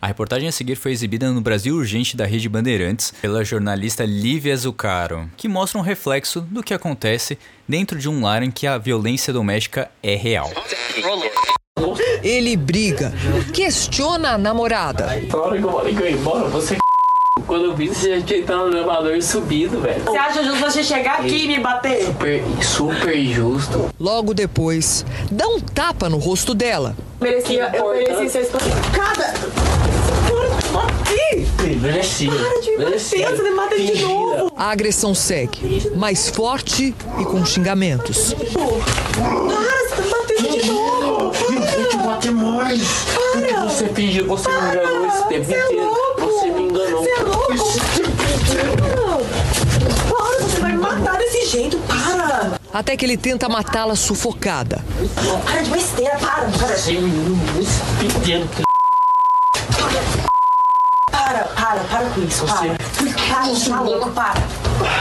A reportagem a seguir foi exibida no Brasil Urgente da Rede Bandeirantes pela jornalista Lívia Zucaro, que mostra um reflexo do que acontece dentro de um lar em que a violência doméstica é real. Ele briga, questiona a namorada. Hora que eu falei que eu ia embora, você quando eu vi você já tinha entrado no elevador e subido, velho. Você acha justo você chegar aqui e me bater? Super, super justo. Logo depois, dá um tapa no rosto dela. Merecia, eu mereci ser espancada. Merecia. Para de me bater, você me mata de novo. A agressão segue, mais forte e com xingamentos. Para, você tá me batendo de novo. Eu te bati mais. Porque você fingiu, você me enganou esse tempo é inteiro. Para, você vai me matar desse jeito. Para. Até que ele tenta matá-la sufocada. Para de besteira, para. Para, pequeno. para, para, para com isso. Para. Para, você tá louco, para.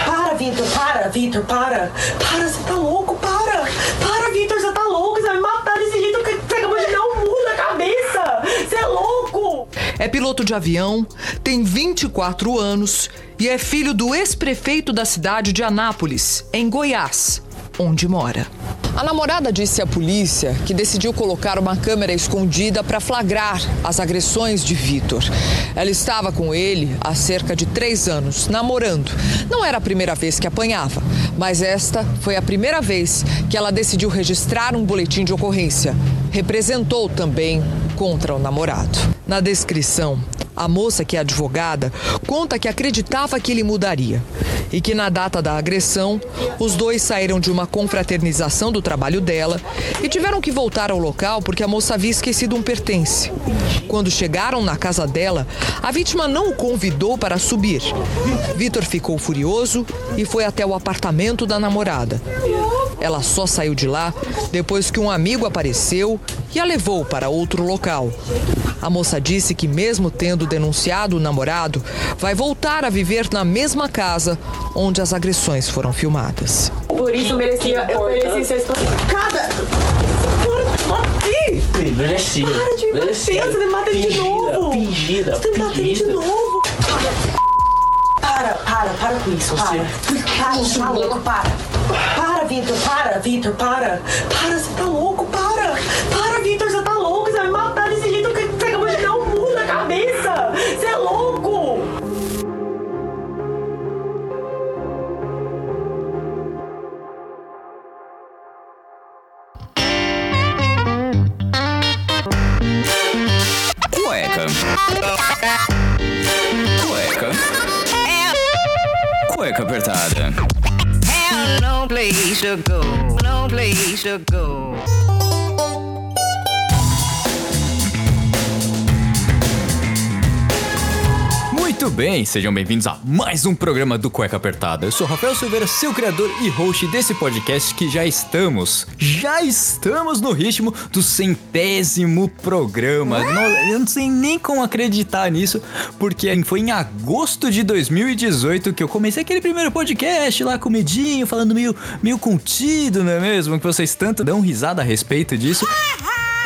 Para, Vitor, para, Vitor, para. Para, você tá louco, para. Para, Vitor, você tá louco. Você vai me matar desse jeito que você acabou de dar um murro na cabeça. Você é louco. É piloto de avião, tem 24 anos e é filho do ex-prefeito da cidade de Anápolis, em Goiás, onde mora. A namorada disse à polícia que decidiu colocar uma câmera escondida para flagrar as agressões de Vitor. Ela estava com ele há cerca de três anos, namorando. Não era a primeira vez que apanhava, mas esta foi a primeira vez que ela decidiu registrar um boletim de ocorrência. Representou também contra o namorado. Na descrição, a moça, que é advogada, conta que acreditava que ele mudaria e que na data da agressão, os dois saíram de uma confraternização do trabalho dela e tiveram que voltar ao local porque a moça havia esquecido um pertence. Quando chegaram na casa dela, a vítima não o convidou para subir. Vitor ficou furioso e foi até o apartamento da namorada. Ela só saiu de lá depois que um amigo apareceu e a levou para outro local. A moça disse que, mesmo tendo denunciado o namorado, vai voltar a viver na mesma casa onde as agressões foram filmadas. Por isso eu merecia, eu mereci ser espancada. Bater. Merecia. Para de me bater, Merecia. você me mata de novo. Fingida, Você me batendo de novo. Para, para, para com isso, para. Para, você louco, para. Para, Vitor, para, Vitor, para. Para, você tá louco, para. Para, Vitor, você tá louco. Você vai me matar desse jeito que você acabou de dar um murro na cabeça. Você é louco. Cueca. Cueca. Cueca apertada. No place to go, no place to go. Muito bem, sejam bem-vindos a mais um programa do Cueca Apertada. Eu sou Rafael Silveira, seu criador e host desse podcast que já estamos, já estamos no ritmo do centésimo programa. Não- eu não sei nem como acreditar nisso, porque foi em agosto de 2018 que eu comecei aquele primeiro podcast lá com medinho, falando meio, meio contido, não é mesmo? Que vocês tanto dão risada a respeito disso.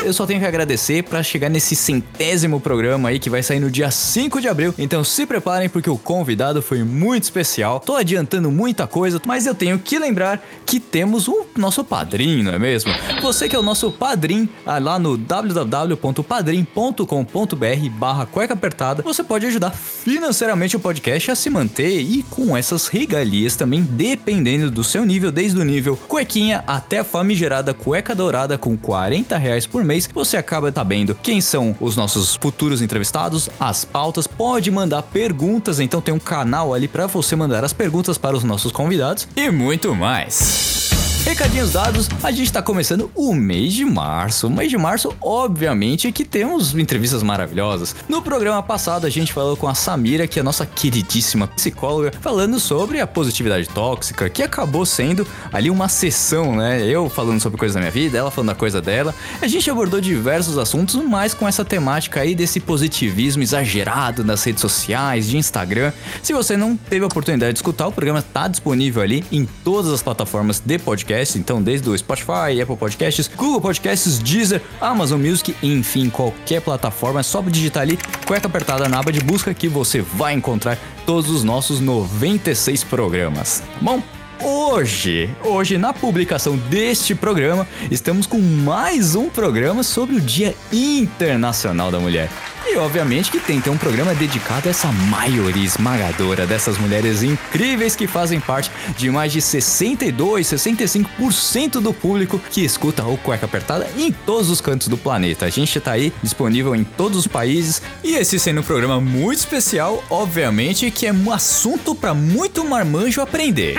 Eu só tenho que agradecer pra chegar nesse centésimo programa aí que vai sair no dia 5 de abril. Então se preparem porque o convidado foi muito especial. Tô adiantando muita coisa, mas eu tenho que lembrar que temos o nosso padrinho, não é mesmo? Você que é o nosso padrinho, ah, lá no www.padrim.com.br barra cueca apertada, você pode ajudar financeiramente o podcast a se manter e com essas regalias também, dependendo do seu nível, desde o nível cuequinha até a famigerada cueca dourada com 40 reais por mês, você acaba sabendo quem são os nossos futuros entrevistados, as pautas, pode mandar perguntas, então tem um canal ali para você mandar as perguntas para os nossos convidados e muito mais. Recadinhos dados, a gente tá começando o mês de março. O mês de março, obviamente, que temos entrevistas maravilhosas. No programa passado, a gente falou com a Samira, que é a nossa queridíssima psicóloga, falando sobre a positividade tóxica, que acabou sendo ali uma sessão, né? Eu falando sobre coisas da minha vida, ela falando da coisa dela. A gente abordou diversos assuntos, mas com essa temática aí desse positivismo exagerado nas redes sociais, de Instagram. Se você não teve a oportunidade de escutar, o programa tá disponível ali em todas as plataformas de podcast então desde o Spotify, Apple Podcasts, Google Podcasts, Deezer, Amazon Music, enfim, qualquer plataforma, é só digitar ali, cueca apertada na aba de busca que você vai encontrar todos os nossos 96 programas. Bom, Hoje, hoje na publicação deste programa, estamos com mais um programa sobre o Dia Internacional da Mulher. E obviamente que tem que ter um programa dedicado a essa maioria esmagadora dessas mulheres incríveis que fazem parte de mais de 62, 65% do público que escuta o Cueca Apertada em todos os cantos do planeta. A gente tá aí disponível em todos os países e esse sendo um programa muito especial, obviamente que é um assunto para muito marmanjo aprender.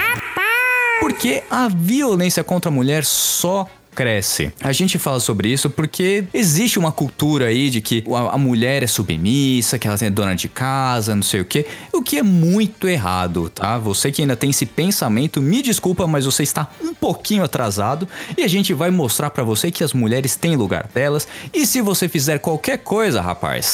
Porque a violência contra a mulher só cresce. A gente fala sobre isso porque existe uma cultura aí de que a, mulher é submissa, que ela é dona de casa, não sei o que, o que é muito errado, tá? Você que ainda tem esse pensamento, me desculpa, mas você está um pouquinho atrasado e a gente vai mostrar para você que as mulheres têm lugar delas e se você fizer qualquer coisa, rapaz,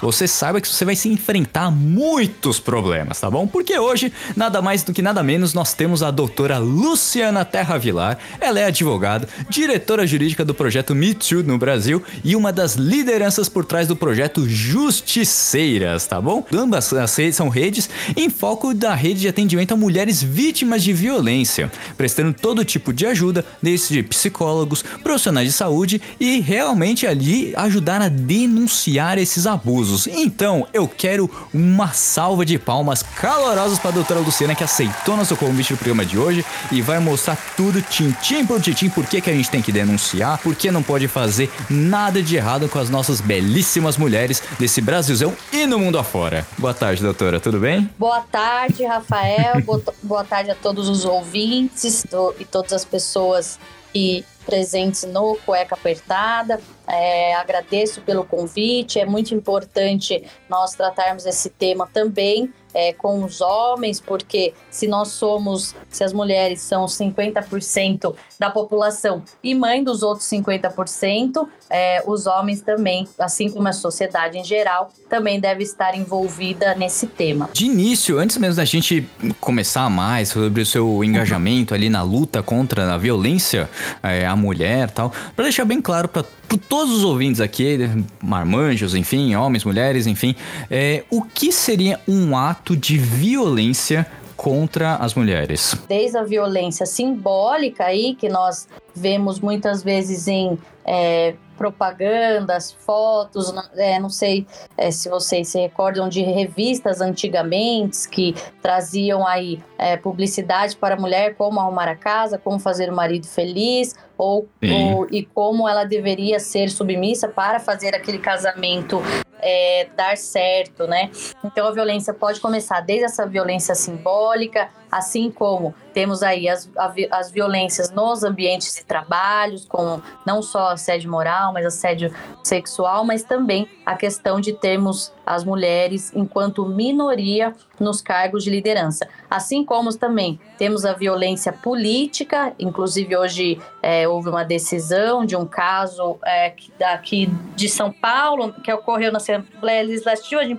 você saiba que você vai se enfrentar muitos problemas, tá bom? Porque hoje, nada mais do que nada menos, nós temos a doutora Luciana Terra Vilar. Ela é advogada, diretora jurídica do projeto Me Too no Brasil e uma das lideranças por trás do projeto Justiceiras, tá bom? Ambas as redes são redes em foco da rede de atendimento a mulheres vítimas de violência, prestando todo tipo de ajuda, desde psicólogos, profissionais de saúde e realmente ali ajudar a denunciar esses abusos. Então, eu quero uma salva de palmas calorosas para a doutora Luciana que aceitou nosso convite no programa de hoje e vai mostrar tudo tintim por tintim por que, que a gente tem que denunciar, por que não pode fazer nada de errado com as nossas belíssimas mulheres desse Brasilzão e no mundo afora. Boa tarde, doutora, tudo bem? Boa tarde, Rafael. Boa tarde a todos os ouvintes e todas as pessoas que presentes no Cueca Apertada. É, agradeço pelo convite. É muito importante nós tratarmos esse tema também é, com os homens, porque se nós somos, se as mulheres são 50% da população e mãe dos outros 50%, é, os homens também, assim como a sociedade em geral, também deve estar envolvida nesse tema. De início, antes mesmo da gente começar mais sobre o seu engajamento ali na luta contra a violência é, à mulher tal, para deixar bem claro para todos os ouvintes aqui, marmanjos, enfim, homens, mulheres, enfim, é, o que seria um ato de violência contra as mulheres? Desde a violência simbólica aí, que nós vemos muitas vezes em é, propagandas, fotos, é, não sei é, se vocês se recordam de revistas antigamente que traziam aí é, publicidade para a mulher, como arrumar a casa, como fazer o marido feliz, ou, ou, e como ela deveria ser submissa para fazer aquele casamento é, dar certo, né? Então a violência pode começar desde essa violência simbólica, assim como temos aí as, as violências nos ambientes de trabalhos, com não só assédio moral, mas assédio sexual, mas também a questão de termos as mulheres enquanto minoria nos cargos de liderança. Assim como também temos a violência política, inclusive hoje é, houve uma decisão de um caso é, aqui de São Paulo, que ocorreu na Assembleia Legislativa de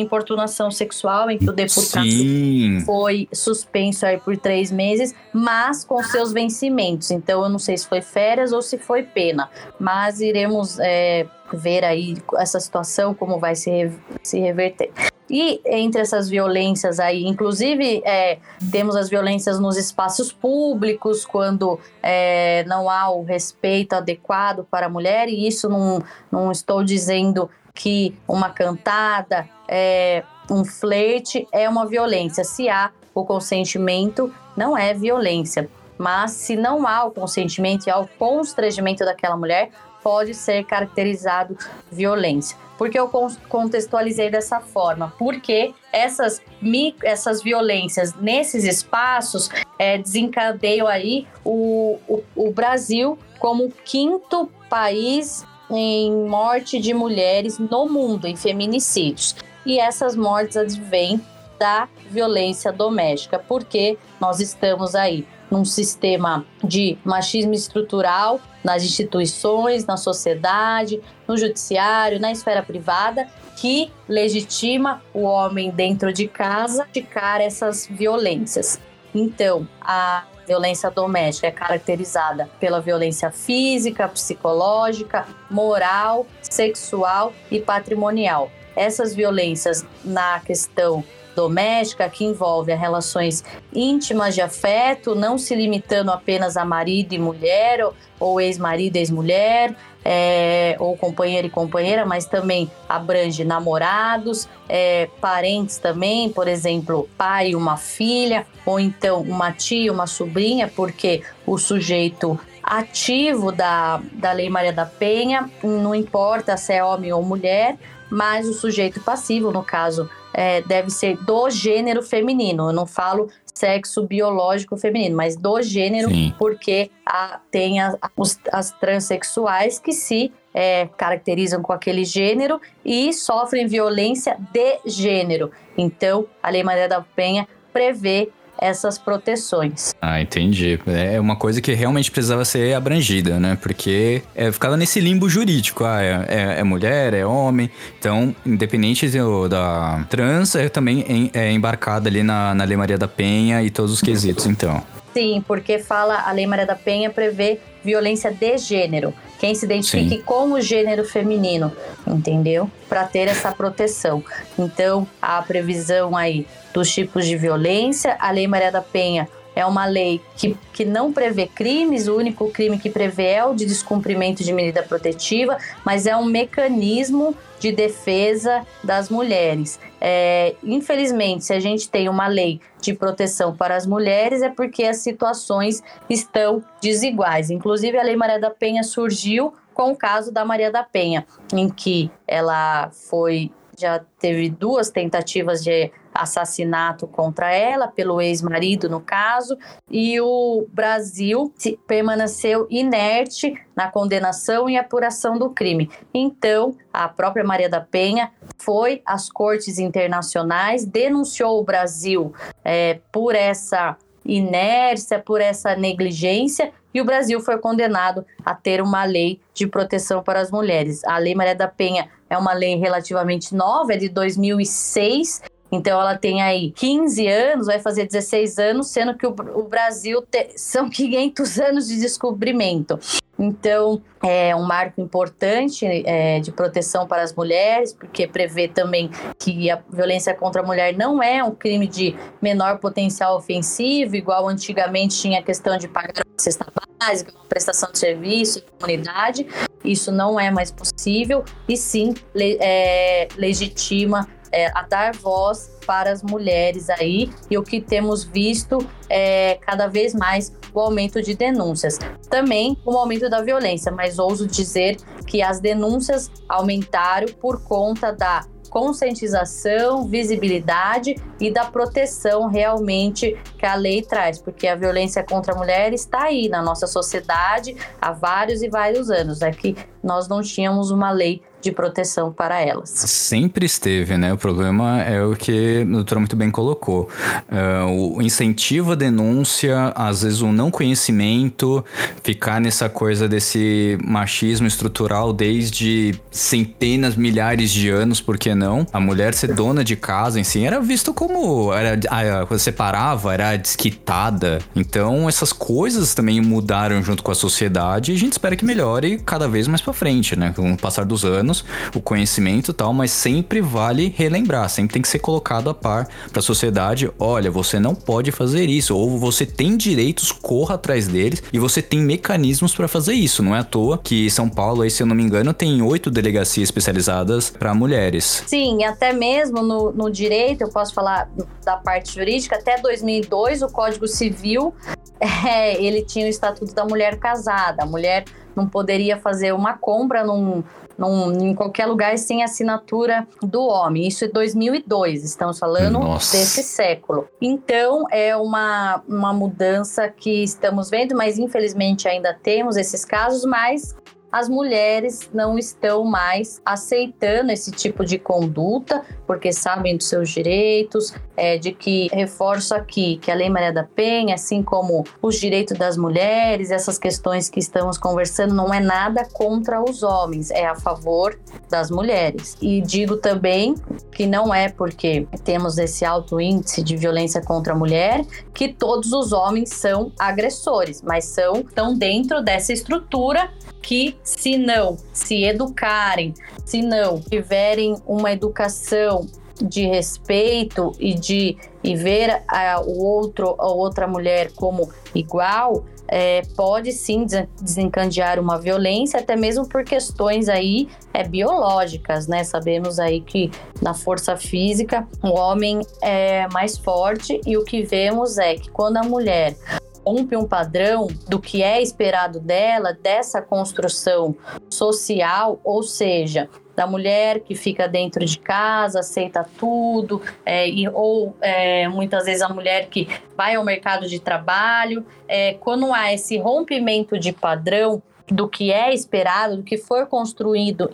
importunação sexual, em que o deputado Sim. foi suspenso aí por três meses, mas com seus vencimentos. Então, eu não sei se foi férias ou se foi pena, mas iremos é, ver aí essa situação, como vai se, se reverter. E entre essas violências aí, inclusive, é, temos as violências nos espaços públicos, quando é, não há o respeito adequado para a mulher, e isso não, não estou dizendo que uma cantada, é, um flerte é uma violência. Se há o consentimento, não é violência. Mas se não há o consentimento e há o constrangimento daquela mulher, pode ser caracterizado violência. Por que eu contextualizei dessa forma? Porque essas, essas violências nesses espaços é, desencadeiam aí o, o, o Brasil como o quinto país em morte de mulheres no mundo, em feminicídios. E essas mortes advêm da violência doméstica, porque nós estamos aí num sistema de machismo estrutural nas instituições, na sociedade, no judiciário, na esfera privada, que legitima o homem dentro de casa praticar essas violências. Então, a violência doméstica é caracterizada pela violência física, psicológica, moral, sexual e patrimonial. Essas violências na questão doméstica, que envolve as relações íntimas de afeto, não se limitando apenas a marido e mulher, ou, ou ex-marido e ex-mulher, é, ou companheiro e companheira, mas também abrange namorados, é, parentes também, por exemplo, pai e uma filha, ou então uma tia, uma sobrinha, porque o sujeito ativo da, da Lei Maria da Penha, não importa se é homem ou mulher, mas o sujeito passivo, no caso, é, deve ser do gênero feminino. Eu não falo sexo biológico feminino, mas do gênero, Sim. porque a, tem a, os, as transexuais que se é, caracterizam com aquele gênero e sofrem violência de gênero. Então, a Lei Maria da Penha prevê essas proteções. Ah, entendi. É uma coisa que realmente precisava ser abrangida, né? Porque é, ficava nesse limbo jurídico. Ah, é, é, é mulher, é homem. Então, independente do, da trans, é também é embarcada ali na, na Lei Maria da Penha e todos os quesitos, então. Sim, porque fala, a Lei Maria da Penha prevê violência de gênero. Quem se identifique Sim. com o gênero feminino, entendeu? Para ter essa proteção. Então, a previsão aí dos tipos de violência, a Lei Maria da Penha é uma lei que, que não prevê crimes, o único crime que prevê é o de descumprimento de medida protetiva, mas é um mecanismo de defesa das mulheres. É, infelizmente, se a gente tem uma lei de proteção para as mulheres, é porque as situações estão desiguais. Inclusive, a Lei Maria da Penha surgiu com o caso da Maria da Penha, em que ela foi já teve duas tentativas de assassinato contra ela, pelo ex-marido, no caso, e o Brasil permaneceu inerte na condenação e apuração do crime. Então, a própria Maria da Penha foi às cortes internacionais, denunciou o Brasil é, por essa inércia, por essa negligência, e o Brasil foi condenado a ter uma lei de proteção para as mulheres. A Lei Maria da Penha é uma lei relativamente nova, é de 2006. Então ela tem aí 15 anos, vai fazer 16 anos, sendo que o, o Brasil te, são 500 anos de descobrimento. Então, é um marco importante é, de proteção para as mulheres, porque prevê também que a violência contra a mulher não é um crime de menor potencial ofensivo, igual antigamente tinha a questão de pagar uma cesta básica, uma prestação de serviço, comunidade. Isso não é mais possível e sim é, legitima é, a dar voz para as mulheres aí e o que temos visto é cada vez mais o aumento de denúncias. Também o aumento da violência, mas ouso dizer que as denúncias aumentaram por conta da conscientização, visibilidade e da proteção realmente que a lei traz, porque a violência contra a mulher está aí na nossa sociedade há vários e vários anos. É que nós não tínhamos uma lei de proteção para elas. Sempre esteve, né? O problema é o que a doutora muito bem colocou. Uh, o incentivo à denúncia, às vezes o não conhecimento, ficar nessa coisa desse machismo estrutural desde centenas, milhares de anos, por que não? A mulher ser dona de casa si era visto como era quando separava, era desquitada. Então essas coisas também mudaram junto com a sociedade e a gente espera que melhore cada vez mais para frente, né? Com o passar dos anos anos, o conhecimento e tal, mas sempre vale relembrar, sempre tem que ser colocado a par para a sociedade. Olha, você não pode fazer isso, ou você tem direitos, corra atrás deles e você tem mecanismos para fazer isso. Não é à toa que São Paulo, aí, se eu não me engano, tem oito delegacias especializadas para mulheres. Sim, até mesmo no, no direito, eu posso falar da parte jurídica, até 2002 o Código Civil é, ele tinha o Estatuto da Mulher Casada. A mulher não poderia fazer uma compra num, num, em qualquer lugar sem assinatura do homem. Isso é 2002, estamos falando Nossa. desse século. Então, é uma, uma mudança que estamos vendo, mas infelizmente ainda temos esses casos, mas as mulheres não estão mais aceitando esse tipo de conduta, porque sabem dos seus direitos, é, de que reforço aqui que a Lei Maria da Penha, assim como os direitos das mulheres, essas questões que estamos conversando, não é nada contra os homens, é a favor das mulheres. E digo também que não é porque temos esse alto índice de violência contra a mulher que todos os homens são agressores, mas são estão dentro dessa estrutura que, se não se educarem, se não tiverem uma educação de respeito e de e ver a, o outro a outra mulher como igual é, pode sim desencadear uma violência até mesmo por questões aí é, biológicas né? Sabemos aí que na força física o homem é mais forte e o que vemos é que quando a mulher rompe um padrão do que é esperado dela, dessa construção social, ou seja, da mulher que fica dentro de casa, aceita tudo, é, e, ou é, muitas vezes a mulher que vai ao mercado de trabalho. É, quando há esse rompimento de padrão, do que é esperado, do que for construído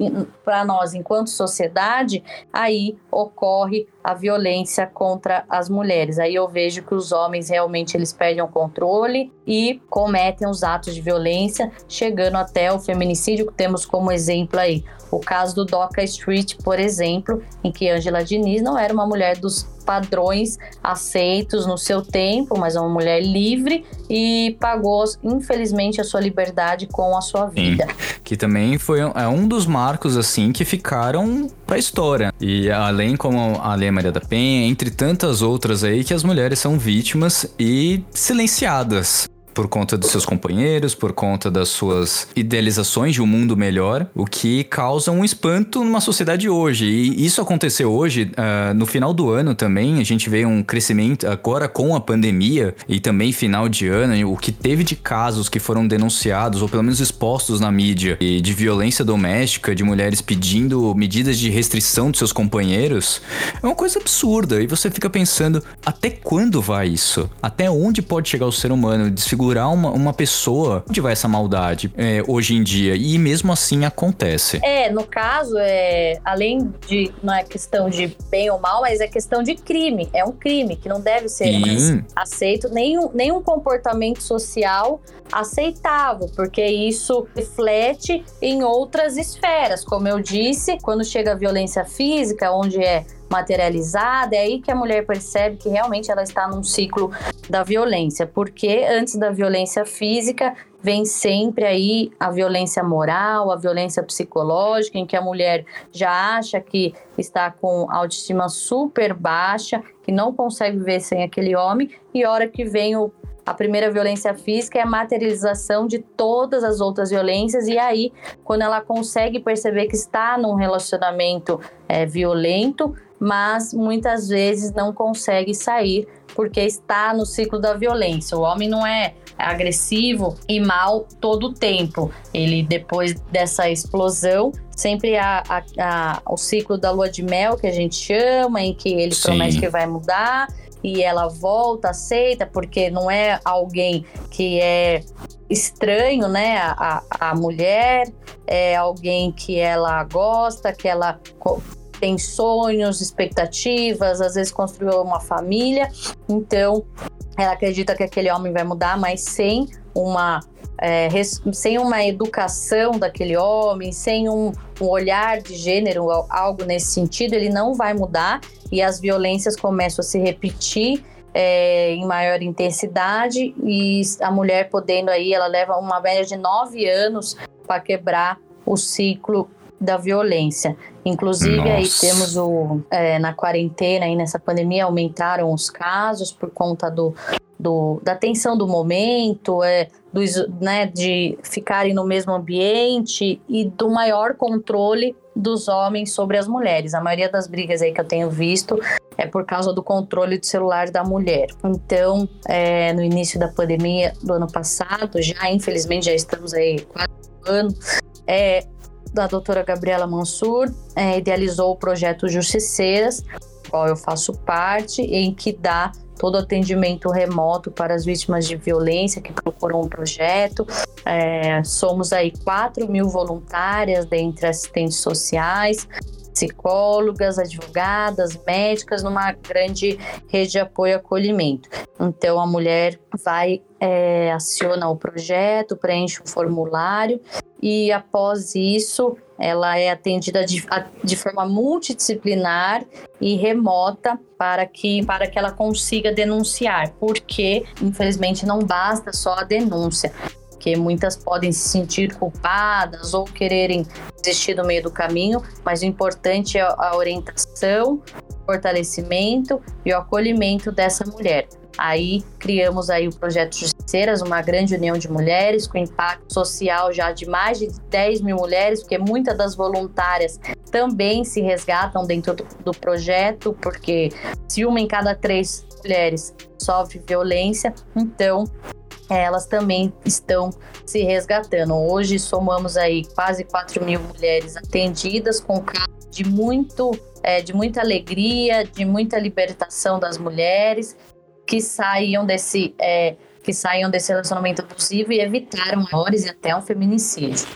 para nós enquanto sociedade, aí ocorre a violência contra as mulheres. Aí eu vejo que os homens realmente eles perdem o controle e cometem os atos de violência, chegando até o feminicídio, que temos como exemplo aí o caso do Doca Street, por exemplo, em que Angela Diniz não era uma mulher dos padrões aceitos no seu tempo, mas uma mulher livre e pagou, infelizmente, a sua liberdade com a sua vida. Sim, que também foi é um dos marcos, assim, que ficaram pra história. E além como a Lei Maria da Penha, entre tantas outras aí, que as mulheres são vítimas e silenciadas por conta dos seus companheiros, por conta das suas idealizações de um mundo melhor, o que causa um espanto numa sociedade hoje. E isso aconteceu hoje, uh, no final do ano também, a gente vê um crescimento agora com a pandemia e também final de ano, o que teve de casos que foram denunciados ou pelo menos expostos na mídia e de violência doméstica, de mulheres pedindo medidas de restrição de seus companheiros, é uma coisa absurda. E você fica pensando, até quando vai isso? Até onde pode chegar o ser humano? Desfigurar segurar uma, uma pessoa, onde vai essa maldade é, hoje em dia? E mesmo assim acontece. É, no caso, é, além de não é questão de bem ou mal, mas é questão de crime. É um crime que não deve ser aceito, nenhum, nenhum comportamento social aceitável, porque isso reflete em outras esferas. Como eu disse, quando chega a violência física, onde é materializada, é aí que a mulher percebe que realmente ela está num ciclo da violência, porque antes da violência física vem sempre aí a violência moral, a violência psicológica, em que a mulher já acha que está com autoestima super baixa, que não consegue viver sem aquele homem, e hora que vem o a primeira violência física é a materialização de todas as outras violências, e aí, quando ela consegue perceber que está num relacionamento é, violento, mas muitas vezes não consegue sair porque está no ciclo da violência. O homem não é agressivo e mal todo o tempo. Ele, depois dessa explosão, sempre há, há, há, o ciclo da lua de mel, que a gente chama, em que ele Sim. promete que vai mudar e ela volta, aceita, porque não é alguém que é estranho, né? A, a mulher é alguém que ela gosta, que ela tem sonhos, expectativas, às vezes construiu uma família, então ela acredita que aquele homem vai mudar, mas sem uma é, sem uma educação daquele homem, sem um, um, olhar de gênero, algo nesse sentido, ele não vai mudar. E as violências começam a se repetir é, em maior intensidade. E a mulher podendo aí, ela leva uma média de nove anos para quebrar o ciclo da violência. Inclusive, Nossa. aí temos o. É, na quarentena, aí nessa pandemia, aumentaram os casos por conta do, do, da tensão do momento, é, dos, né, de ficarem no mesmo ambiente e do maior controle dos homens sobre as mulheres. A maioria das brigas aí que eu tenho visto é por causa do controle do celular da mulher. Então, é, no início da pandemia do ano passado, já infelizmente já estamos aí quase um ano, é, da doutora Gabriela Mansur, é, idealizou o projeto Justiceiras, qual eu faço parte, em que dá todo atendimento remoto para as vítimas de violência que procuram um projeto. É, somos aí 4 mil voluntárias dentre assistentes sociais, psicólogas, advogadas, médicas, numa grande rede de apoio e acolhimento. Então a mulher vai, é, aciona o projeto, preenche um formulário e após isso ela é atendida de, de forma multidisciplinar e remota para que, para que ela consiga denunciar, porque infelizmente não basta só a denúncia porque muitas podem se sentir culpadas ou quererem desistir do meio do caminho, mas o importante é a orientação, o fortalecimento e o acolhimento dessa mulher. Aí criamos aí o projeto Justiceiras, uma grande união de mulheres com impacto social já de mais de 10 mil mulheres, porque muitas das voluntárias também se resgatam dentro do, do projeto, porque se uma em cada três mulheres sofre violência, então elas também estão se resgatando. Hoje somamos aí quase 4 mil mulheres atendidas com casos de muito é, de muita alegria, de muita libertação das mulheres que saíam desse é, que saíam desse relacionamento abusivo e evitaram maiores e até um feminicídio.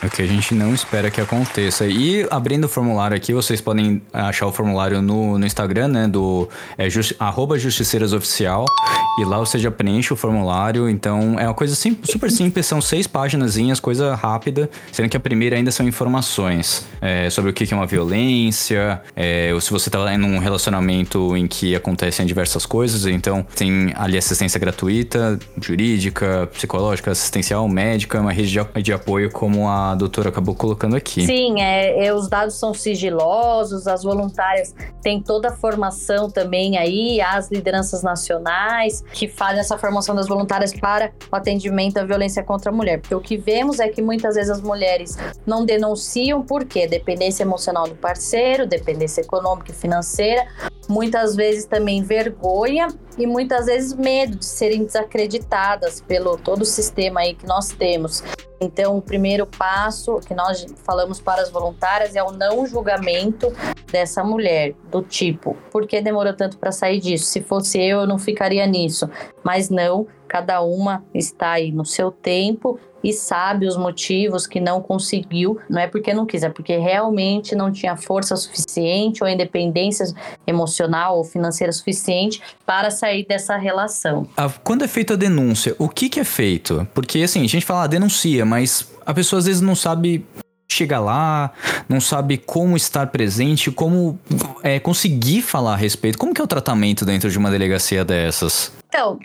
É o que a gente não espera que aconteça. E abrindo o formulário aqui, vocês podem achar o formulário no, no Instagram, né? Do é, just, justiceirasoficial. E lá você já preenche o formulário. Então é uma coisa sim, super simples, são seis páginas, coisa rápida. Sendo que a primeira ainda são informações é, sobre o que é uma violência, é, ou se você tá em um relacionamento em que acontecem diversas coisas. Então tem ali assistência gratuita, jurídica, psicológica, assistencial, médica, uma rede de, de apoio como a a doutora acabou colocando aqui. Sim, é, é, os dados são sigilosos, as voluntárias têm toda a formação também aí, as lideranças nacionais que fazem essa formação das voluntárias para o atendimento à violência contra a mulher. Porque o que vemos é que muitas vezes as mulheres não denunciam por quê? Dependência emocional do parceiro, dependência econômica e financeira, muitas vezes também vergonha e muitas vezes medo de serem desacreditadas pelo todo o sistema aí que nós temos. Então, o primeiro passo que nós falamos para as voluntárias é o não julgamento dessa mulher, do tipo, por que demorou tanto para sair disso? Se fosse eu, eu não ficaria nisso. Mas não, cada uma está aí no seu tempo e sabe os motivos que não conseguiu, não é porque não quis, é porque realmente não tinha força suficiente ou independência emocional ou financeira suficiente para sair dessa relação. Quando é feita a denúncia, o que, que é feito? Porque assim, a gente fala, ah, denuncia, mas a pessoa às vezes não sabe chegar lá, não sabe como estar presente, como é, conseguir falar a respeito. Como que é o tratamento dentro de uma delegacia dessas? Então,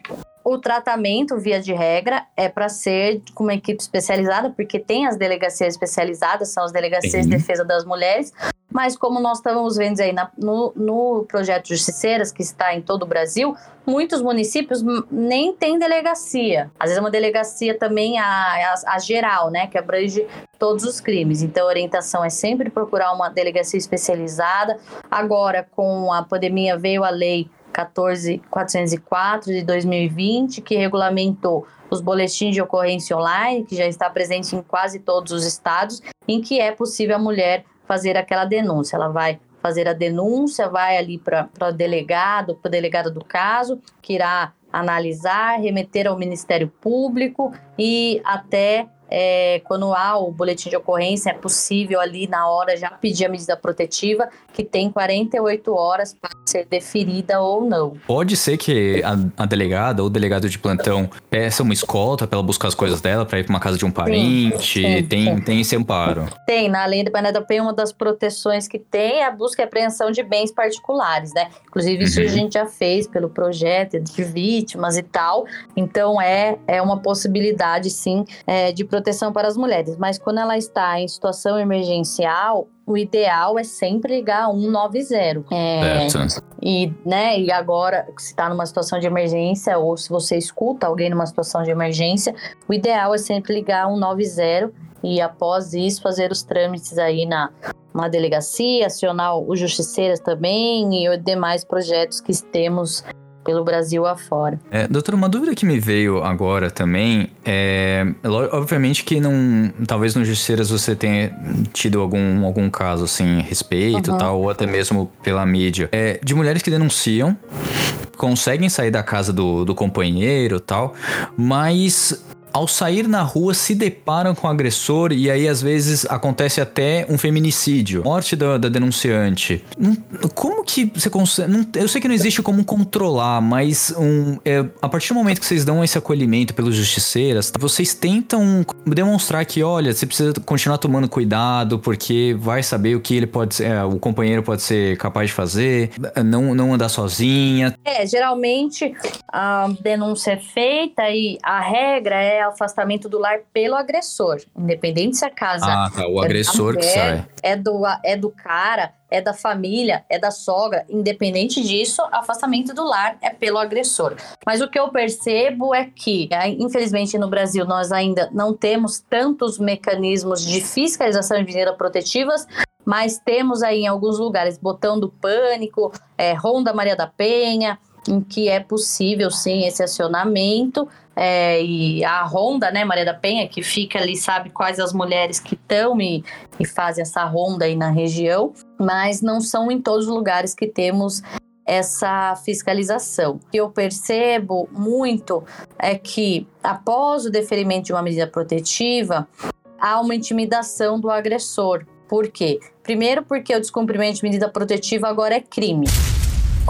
o tratamento, via de regra, é para ser com uma equipe especializada, porque tem as delegacias especializadas, são as delegacias de defesa das mulheres, mas como nós estamos vendo aí na, no, no projeto Justiceiras, que está em todo o Brasil, muitos municípios nem têm delegacia. Às vezes é uma delegacia também a, a, a geral, né, que abrange todos os crimes. Então a orientação é sempre procurar uma delegacia especializada. Agora, com a pandemia, veio a lei 14404 de 2020, que regulamentou os boletins de ocorrência online, que já está presente em quase todos os estados, em que é possível a mulher fazer aquela denúncia. Ela vai fazer a denúncia, vai ali para o delegado, para o delegado do caso, que irá analisar, remeter ao Ministério Público e até é, quando há o boletim de ocorrência, é possível ali na hora já pedir a medida protetiva, que tem 48 horas para ser deferida ou não. Pode ser que a, a delegada ou o delegado de plantão peça uma escolta para ela buscar as coisas dela, para ir para uma casa de um parente. Sim, sim, tem, sim. tem esse amparo. Tem, na lei do Penal da uma das proteções que tem é a busca e apreensão de bens particulares, né? Inclusive, isso uhum. a gente já fez pelo projeto de vítimas e tal. Então, é, é uma possibilidade, sim, é, de proteção proteção para as mulheres, mas quando ela está em situação emergencial, o ideal é sempre ligar 190. É, e, né, e agora, se está numa situação de emergência, ou se você escuta alguém numa situação de emergência, o ideal é sempre ligar 190 e após isso fazer os trâmites aí na, na delegacia, acionar os justiceiras também e os demais projetos que temos pelo Brasil afora. É, doutora, uma dúvida que me veio agora também é, obviamente que não, talvez no Justiceiras você tenha tido algum, algum caso assim, respeito uhum. tal, ou até mesmo pela mídia, é, de mulheres que denunciam conseguem sair da casa do, do companheiro tal, mas ao sair na rua se deparam com o agressor e aí às vezes acontece até um feminicídio, morte da, da denunciante. como que você consegue. eu sei que não existe como controlar, mas um, é, a partir do momento que vocês dão esse acolhimento pelos justiceiras, vocês tentam demonstrar que, olha, você precisa continuar tomando cuidado porque vai saber o que ele pode é, o companheiro pode ser capaz de fazer, não, não andar sozinha. É, geralmente a denúncia é feita e a regra é afastamento do lar pelo agressor, independente se a casa ah, tá, o é agressor mulher, que sai. é do é do cara, é da família, é da sogra, independente disso, afastamento do lar é pelo agressor. Mas o que eu percebo é que, é, infelizmente no Brasil nós ainda não temos tantos mecanismos de fiscalização de medidas protetivas, mas temos aí em alguns lugares botando pânico, é, Ronda Maria da Penha, em que é possível sim esse acionamento é, e a ronda, né, Maria da Penha, que fica ali, sabe quais as mulheres que estão e, e fazem essa ronda aí na região, mas não são em todos os lugares que temos essa fiscalização. O que eu percebo muito é que após o deferimento de uma medida protetiva, há uma intimidação do agressor. Por quê? Primeiro, porque o descumprimento de medida protetiva agora é crime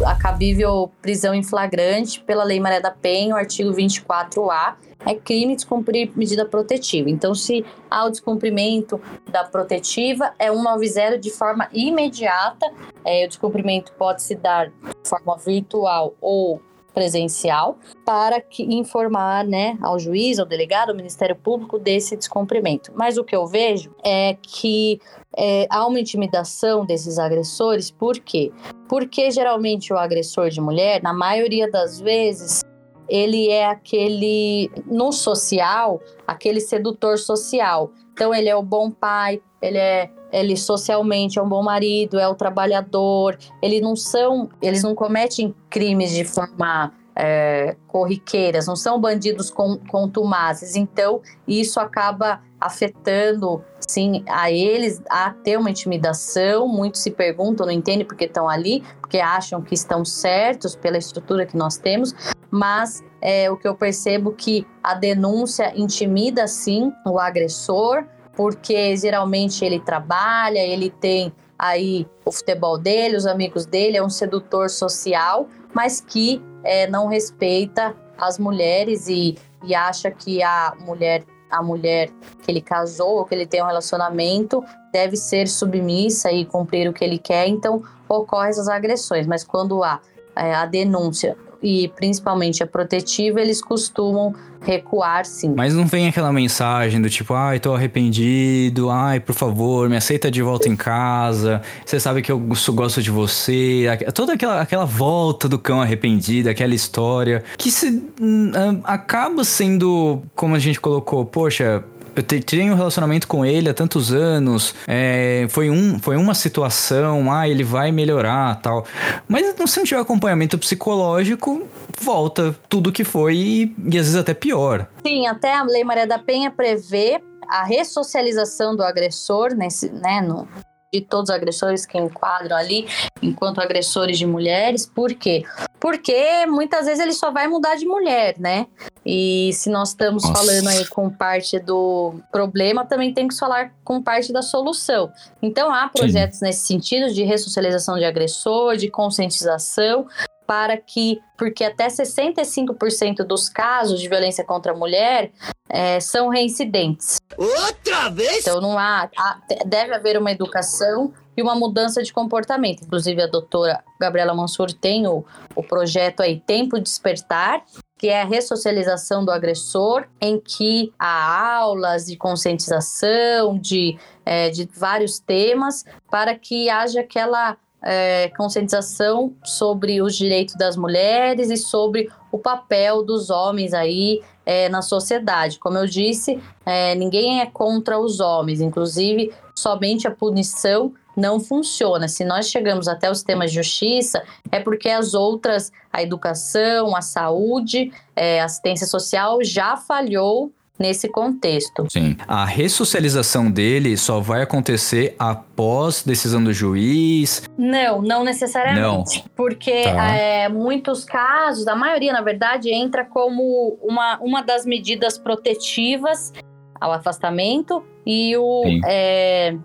a cabível prisão em flagrante pela Lei Maria da Penha, o artigo 24A, é crime descumprir medida protetiva. Então, se há o descumprimento da protetiva, é 190 de forma imediata. É, o descumprimento pode se dar de forma virtual ou presencial para que informar né, ao juiz, ao delegado, ao Ministério Público desse descumprimento. Mas o que eu vejo é que é, há uma intimidação desses agressores, por quê? Porque geralmente o agressor de mulher, na maioria das vezes, ele é aquele, no social, aquele sedutor social. Então, ele é o bom pai, ele é ele socialmente é um bom marido, é o trabalhador. Eles não são, eles não cometem crimes de forma é, corriqueiras, não são bandidos com, contumazes. Então, isso acaba afetando, sim, a eles a ter uma intimidação. Muitos se perguntam, não entendem porque estão ali, porque acham que estão certos pela estrutura que nós temos, mas é, o que eu percebo que a denúncia intimida, sim, o agressor, porque geralmente ele trabalha, ele tem aí o futebol dele, os amigos dele, é um sedutor social, mas que é, não respeita as mulheres e, e acha que a mulher a mulher que ele casou ou que ele tem um relacionamento deve ser submissa e cumprir o que ele quer, então ocorrem essas agressões. Mas quando há é, a denúncia e principalmente a protetiva, eles costumam recuar sim. Mas não vem aquela mensagem do tipo, ai, tô arrependido, ai, por favor, me aceita de volta em casa, você sabe que eu gosto de você, toda aquela, aquela volta do cão arrependido, aquela história, que se, uh, acaba sendo, como a gente colocou, poxa, eu tenho um relacionamento com ele há tantos anos, é, foi, um, foi uma situação, ah, ele vai melhorar tal. Mas se não tiver acompanhamento psicológico, volta tudo que foi e, e às vezes até pior. Sim, até a Lei Maria da Penha prevê a ressocialização do agressor nesse, né, no, de todos os agressores que enquadram ali enquanto agressores de mulheres. Por quê? Porque muitas vezes ele só vai mudar de mulher, né? E se nós estamos Nossa. falando aí com parte do problema, também tem que falar com parte da solução. Então há projetos Sim. nesse sentido de ressocialização de agressor, de conscientização, para que, porque até 65% dos casos de violência contra a mulher é, são reincidentes. Outra vez? Então não há, há, deve haver uma educação e uma mudança de comportamento. Inclusive a doutora Gabriela Mansur tem o, o projeto aí Tempo Despertar, que é a ressocialização do agressor, em que há aulas de conscientização de, é, de vários temas para que haja aquela é, conscientização sobre os direitos das mulheres e sobre o papel dos homens aí é, na sociedade. Como eu disse, é, ninguém é contra os homens, inclusive somente a punição não funciona. Se nós chegamos até o sistema de justiça, é porque as outras, a educação, a saúde, é, a assistência social, já falhou nesse contexto. Sim. A ressocialização dele só vai acontecer após decisão do juiz. Não, não necessariamente. Porque Tá. é, muitos casos, a maioria, na verdade, entra como uma, uma das medidas protetivas ao afastamento e o, é,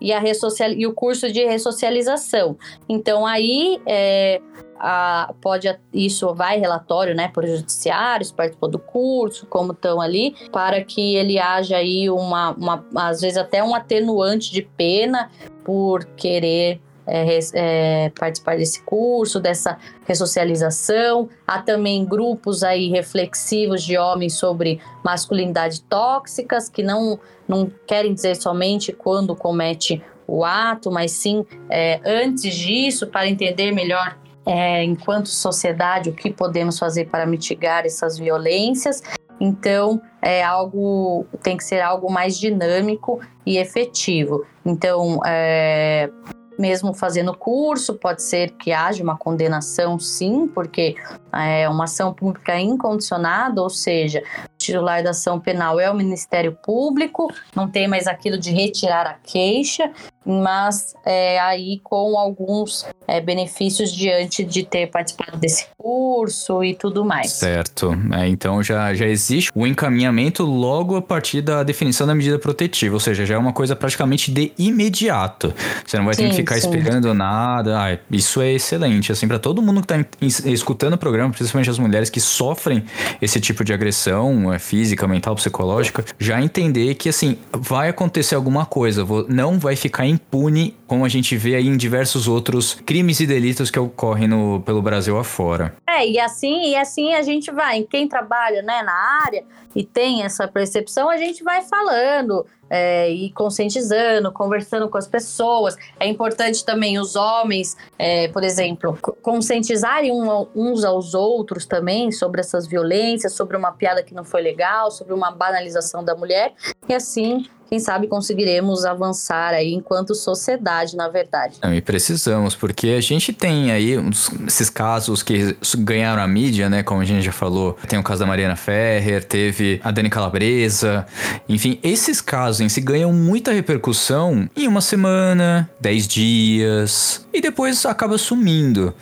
e, a ressocial, e o curso de ressocialização. Então, aí é, a- pode isso vai relatório né, para os judiciários, participou do curso, como estão ali, para que ele haja aí uma, uma, às vezes até um atenuante de pena por querer é, é, participar desse curso, dessa ressocialização. Há também grupos aí reflexivos de homens sobre masculinidade tóxicas, que não, não querem dizer somente quando comete o ato, mas sim é, antes disso, para entender melhor, é, enquanto sociedade, o que podemos fazer para mitigar essas violências. Então, é algo tem que ser algo mais dinâmico e efetivo. Então, é, mesmo fazendo curso, pode ser que haja uma condenação, sim, porque é uma ação pública incondicionada, ou seja, titular da ação penal é o Ministério Público, não tem mais aquilo de retirar a queixa, mas é, aí com alguns é, benefícios diante de ter participado desse curso e tudo mais. Certo. É, então já, já existe o encaminhamento logo a partir da definição da medida protetiva, ou seja, já é uma coisa praticamente de imediato. Você não vai ter Sim, que ficar sim. esperando nada. Ah, isso é excelente. Assim, para todo mundo que tá em- escutando o programa, principalmente as mulheres que sofrem esse tipo de agressão é, física, mental, psicológica, já entender que assim, vai acontecer alguma coisa, não vai ficar impune, como a gente vê aí em diversos outros crimes e delitos que ocorrem no, pelo Brasil afora. É, e assim, e assim a gente vai, quem trabalha né, na área e tem essa percepção, a gente vai falando é, e conscientizando, conversando com as pessoas. É importante também os homens, é, por exemplo, co- conscientizarem um uns aos outros também sobre essas violências, sobre uma piada que não foi legal, sobre uma banalização da mulher, e assim, quem sabe conseguiremos avançar aí enquanto sociedade, na verdade. Não, e precisamos, porque a gente tem aí uns- esses casos que ganharam a mídia, né? Como a gente já falou. Tem o caso da Mariana Ferrer, teve a Dani Calabresa. Enfim, esses casos em si ganham muita repercussão em uma semana, dez dias, e depois acaba sumindo.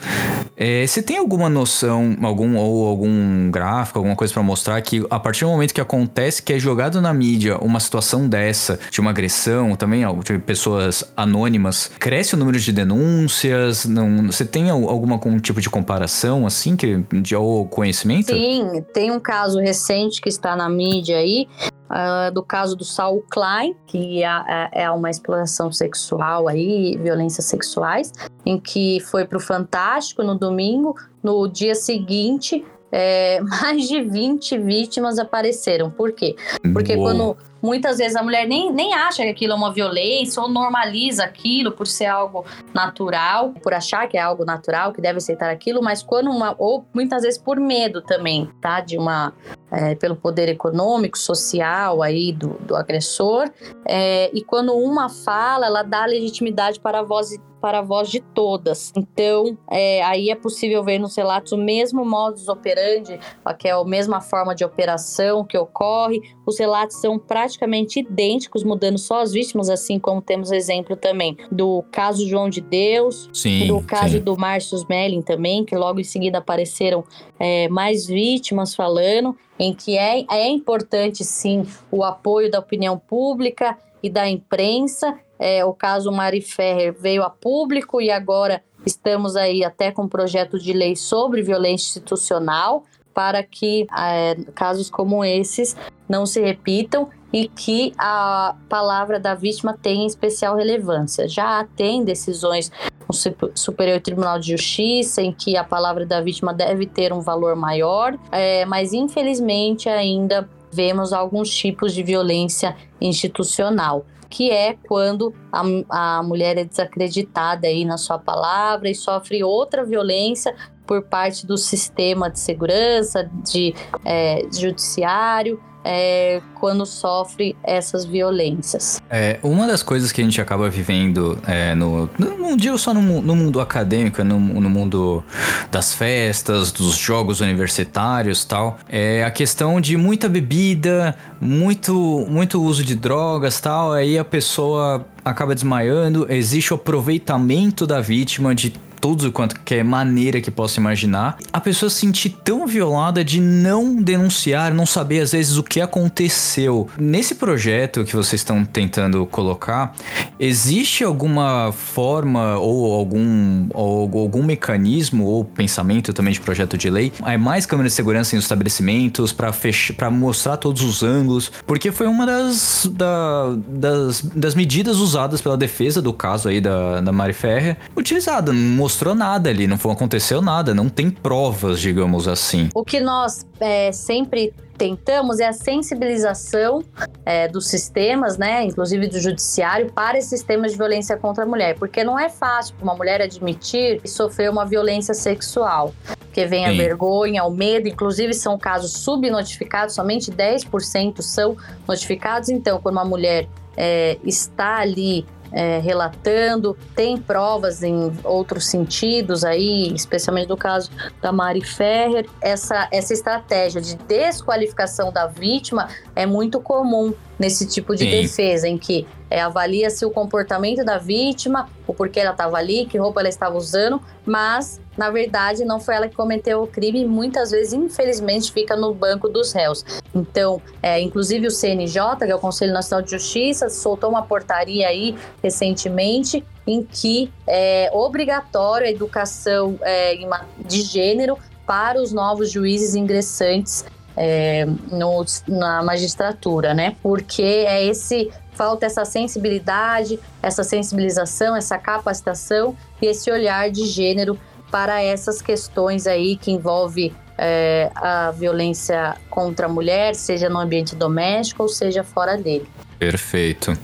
É, você tem alguma noção, algum ou algum gráfico, alguma coisa pra mostrar que a partir do momento que acontece que é jogado na mídia uma situação dessa, de uma agressão, também de pessoas anônimas, cresce o número de denúncias? Não, você tem al- alguma algum tipo de comparação assim que de ou conhecimento? Sim, tem um caso recente que está na mídia aí, ah, do caso do Saul Klein, que é, é uma exploração sexual aí, violências sexuais, em que foi para o Fantástico no domingo, no dia seguinte. É, mais de 20 vítimas apareceram. Por quê? Porque Uou. quando muitas vezes a mulher nem, nem acha que aquilo é uma violência ou normaliza aquilo por ser algo natural, por achar que é algo natural, que deve aceitar aquilo, mas quando uma. ou muitas vezes por medo também, tá? De uma. é, pelo poder econômico, social aí do, do agressor. é, e quando uma fala, ela dá legitimidade para a voz para a voz de todas. Então, é, aí é possível ver nos relatos o mesmo modus operandi, que é a mesma forma de operação que ocorre. Os relatos são praticamente idênticos, mudando só as vítimas, assim como temos exemplo também do caso João de Deus, Sim. do caso sim. do Márcio Smelling também, que logo em seguida apareceram é, mais vítimas falando, em que é, é importante sim o apoio da opinião pública e da imprensa. É, o caso Mari Ferrer veio a público e agora estamos aí até com um projeto de lei sobre violência institucional para que é, casos como esses não se repitam e que a palavra da vítima tenha especial relevância. Já tem decisões no Sup- Superior Tribunal de Justiça em que a palavra da vítima deve ter um valor maior, é, mas infelizmente ainda vemos alguns tipos de violência institucional que é quando a, a mulher é desacreditada aí na sua palavra e sofre outra violência por parte do sistema de segurança, de é, judiciário, é, quando sofre essas violências. É, uma das coisas que a gente acaba vivendo, é, no, não digo só no, no mundo acadêmico, no, no, mundo das festas, dos jogos universitários tal, é a questão de muita bebida, muito, muito uso de drogas tal, aí a pessoa acaba desmaiando, existe o aproveitamento da vítima de tudo quanto que é maneira que possa imaginar, a pessoa se sentir tão violada de não denunciar, não saber às vezes o que aconteceu. Nesse projeto que vocês estão tentando colocar, existe alguma forma ou algum, ou algum mecanismo ou pensamento também de projeto de lei? É mais câmeras de segurança em estabelecimentos para mostrar todos os ângulos, porque foi uma das, da, das, das medidas usadas pela defesa do caso aí da, da Mari Ferrer, utilizada, mostrou nada ali, não aconteceu nada, não tem provas, digamos assim. O que nós é, sempre tentamos é a sensibilização é, dos sistemas, né, inclusive do judiciário, para esses sistemas de violência contra a mulher, porque não é fácil uma mulher admitir que sofreu uma violência sexual, porque vem Sim. a vergonha, o medo, inclusive são casos subnotificados, somente 10% são notificados, então, quando uma mulher é, está ali é, relatando, tem provas em outros sentidos aí, especialmente no caso da Mari Ferrer. Essa, essa estratégia de desqualificação da vítima é muito comum nesse tipo de Sim. defesa, em que é, avalia-se o comportamento da vítima, o porquê ela estava ali, que roupa ela estava usando, mas na verdade não foi ela que cometeu o crime e muitas vezes, infelizmente, fica no banco dos réus. Então, é, inclusive o CNJ, que é o Conselho Nacional de Justiça, soltou uma portaria aí recentemente em que é obrigatório a educação é, de gênero para os novos juízes ingressantes é, no, na magistratura, né? Porque é esse falta essa sensibilidade, essa sensibilização, essa capacitação e esse olhar de gênero para essas questões aí que envolve é, a violência contra a mulher, seja no ambiente doméstico ou seja fora dele. Perfeito.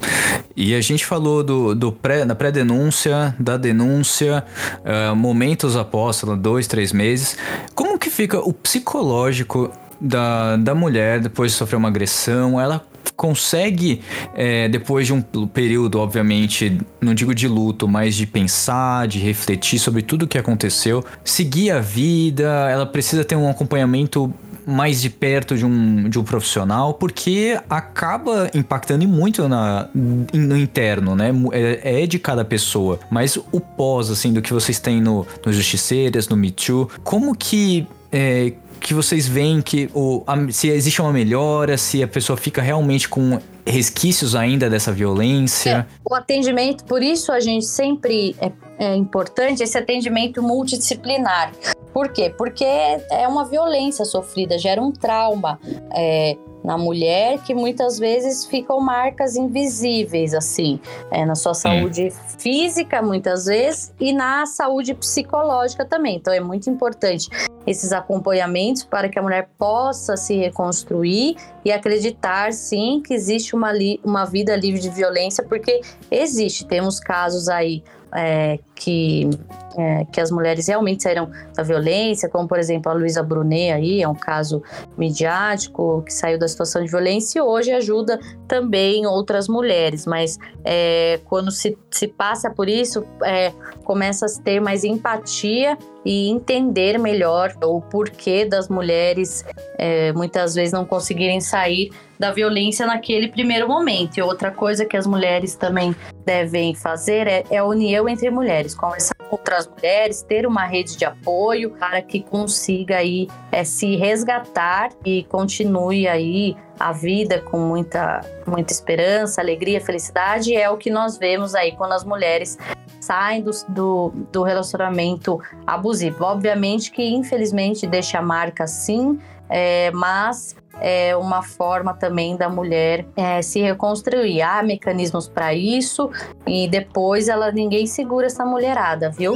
E a gente falou do, do pré, da pré-denúncia, da denúncia, uh, momentos após, dois, três meses. Como que fica o psicológico da, da mulher depois de sofrer uma agressão, ela consegue, é, depois de um período, obviamente, não digo de luto, mas de pensar, de refletir sobre tudo o que aconteceu, seguir a vida, ela precisa ter um acompanhamento mais de perto de um, de um profissional, porque acaba impactando muito na, no interno, né? É, é de cada pessoa. Mas o pós, assim, do que vocês têm no, no Justiceiras, no Me Too, como que é, que vocês veem que o, a, se existe uma melhora, se a pessoa fica realmente com resquícios ainda dessa violência? É, o atendimento, por isso a gente sempre é, é importante esse atendimento multidisciplinar. Por quê? Porque é uma violência sofrida, gera um trauma. É, na mulher que muitas vezes ficam marcas invisíveis, assim, é, na sua saúde física, muitas vezes, e na saúde psicológica também. Então, é muito importante esses acompanhamentos para que a mulher possa se reconstruir e acreditar, sim, que existe uma, uma vida livre de violência, porque existe. Temos casos aí é, que, é, que as mulheres realmente saíram da violência, como por exemplo a Luísa Brunet aí, é um caso midiático que saiu da situação de violência e hoje ajuda também outras mulheres, mas é, quando se, se passa por isso, é, começa a ter mais empatia e entender melhor o porquê das mulheres é, muitas vezes não conseguirem sair da violência naquele primeiro momento. E outra coisa que as mulheres também devem fazer é, é a união entre mulheres, conversar com outras mulheres, ter uma rede de apoio para que consiga aí é, se resgatar e continue aí a vida com muita, muita esperança, alegria, felicidade. É o que nós vemos aí quando as mulheres saem do, do, do relacionamento abusivo. Obviamente que, infelizmente, deixa a marca sim, é, mas é uma forma também da mulher é, se reconstruir. Há mecanismos para isso e depois ela ninguém segura essa mulherada, viu?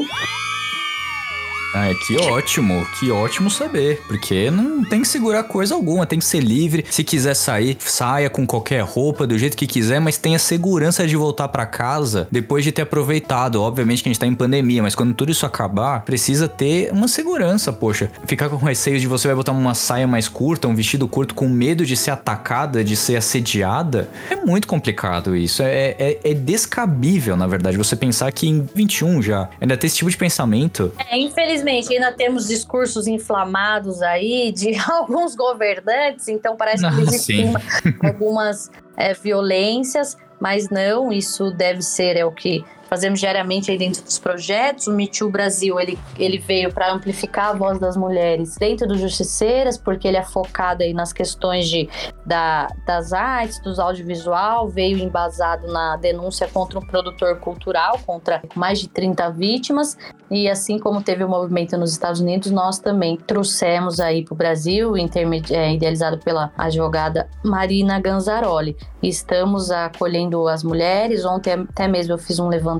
Ah, que ótimo, que ótimo saber. Porque não tem que segurar coisa alguma, tem que ser livre. Se quiser sair, saia com qualquer roupa, do jeito que quiser, mas tenha segurança de voltar para casa depois de ter aproveitado. Obviamente que a gente tá em pandemia, mas quando tudo isso acabar, precisa ter uma segurança, poxa. Ficar com receio de você vai botar uma saia mais curta, um vestido curto, com medo de ser atacada, de ser assediada, é muito complicado isso. É, é, é descabível, na verdade, você pensar que em 21 já ainda tem esse tipo de pensamento. É, infelizmente, ainda temos discursos inflamados aí de alguns governantes, então parece Ah, que existem sim. algumas é, violências, mas não, isso deve ser é o que fazemos diariamente aí dentro dos projetos. O Me Too Brasil, ele, ele veio para amplificar a voz das mulheres dentro do Justiceiras, porque ele é focado aí nas questões de, da, das artes, dos audiovisual, veio embasado na denúncia contra um produtor cultural, contra mais de 30 vítimas, e assim como teve o movimento nos Estados Unidos, nós também trouxemos aí para o Brasil, é, idealizado pela advogada Marina Ganzaroli. Estamos acolhendo as mulheres. Ontem até mesmo eu fiz um levantamento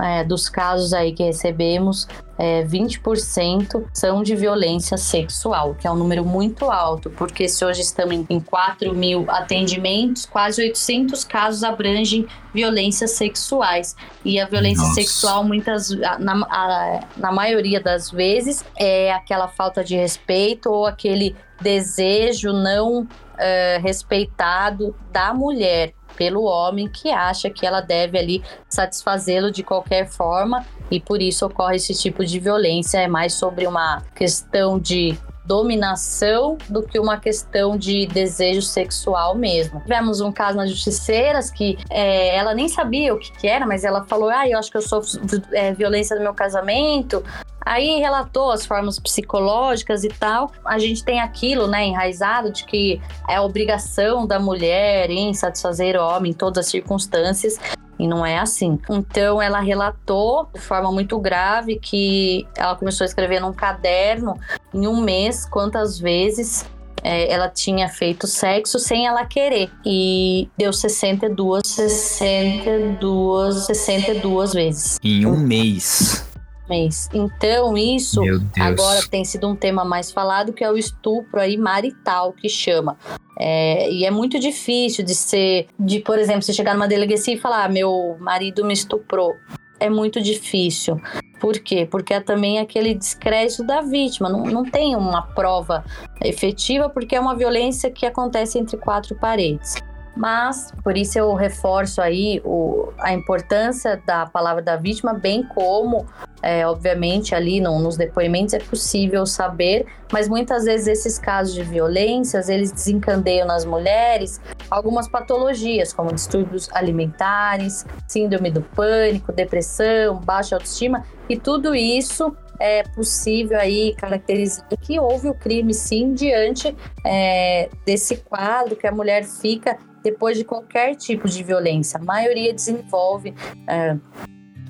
é, dos casos aí que recebemos. É, 20% são de violência sexual, que é um número muito alto, porque se hoje estamos em- em 4 mil atendimentos, quase 800 casos abrangem violências sexuais. E a violência Nossa. sexual, muitas, na, a- na maioria das vezes, é aquela falta de respeito ou aquele desejo não eh, respeitado da mulher pelo homem que acha que ela deve ali satisfazê-lo de qualquer forma e por isso ocorre esse tipo de violência. É mais sobre uma questão de dominação do que uma questão de desejo sexual mesmo. Tivemos um caso nas justiceiras que é, ela nem sabia o que, que era, mas ela falou: Ah, eu acho que eu sofro é, violência no meu casamento. Aí relatou as formas psicológicas e tal. A gente tem aquilo, né, enraizado de que é obrigação da mulher em satisfazer o homem em todas as circunstâncias. E não é assim. Então ela relatou de forma muito grave que ela começou a escrever num caderno em um mês quantas vezes é, ela tinha feito sexo sem ela querer. E deu 62, 62, 62 vezes. Em um mês. Mês. Então, isso agora tem sido um tema mais falado, que é o estupro aí marital, que chama. É, e é muito difícil de ser, de, por exemplo, você chegar numa delegacia e falar, ah, meu marido me estuprou. É muito difícil. Por quê? Porque é também aquele descrédito da vítima. Não, não tem uma prova efetiva, porque é uma violência que acontece entre quatro paredes. Mas, por isso eu reforço aí o, a importância da palavra da vítima, bem como é, obviamente, ali no, nos depoimentos é possível saber, mas muitas vezes esses casos de violências, eles desencandeiam nas mulheres algumas patologias, como distúrbios alimentares, síndrome do pânico, depressão, baixa autoestima, e tudo isso é possível aí caracterizar que houve o crime sim diante é, desse quadro que a mulher fica depois de qualquer tipo de violência. A maioria desenvolve é,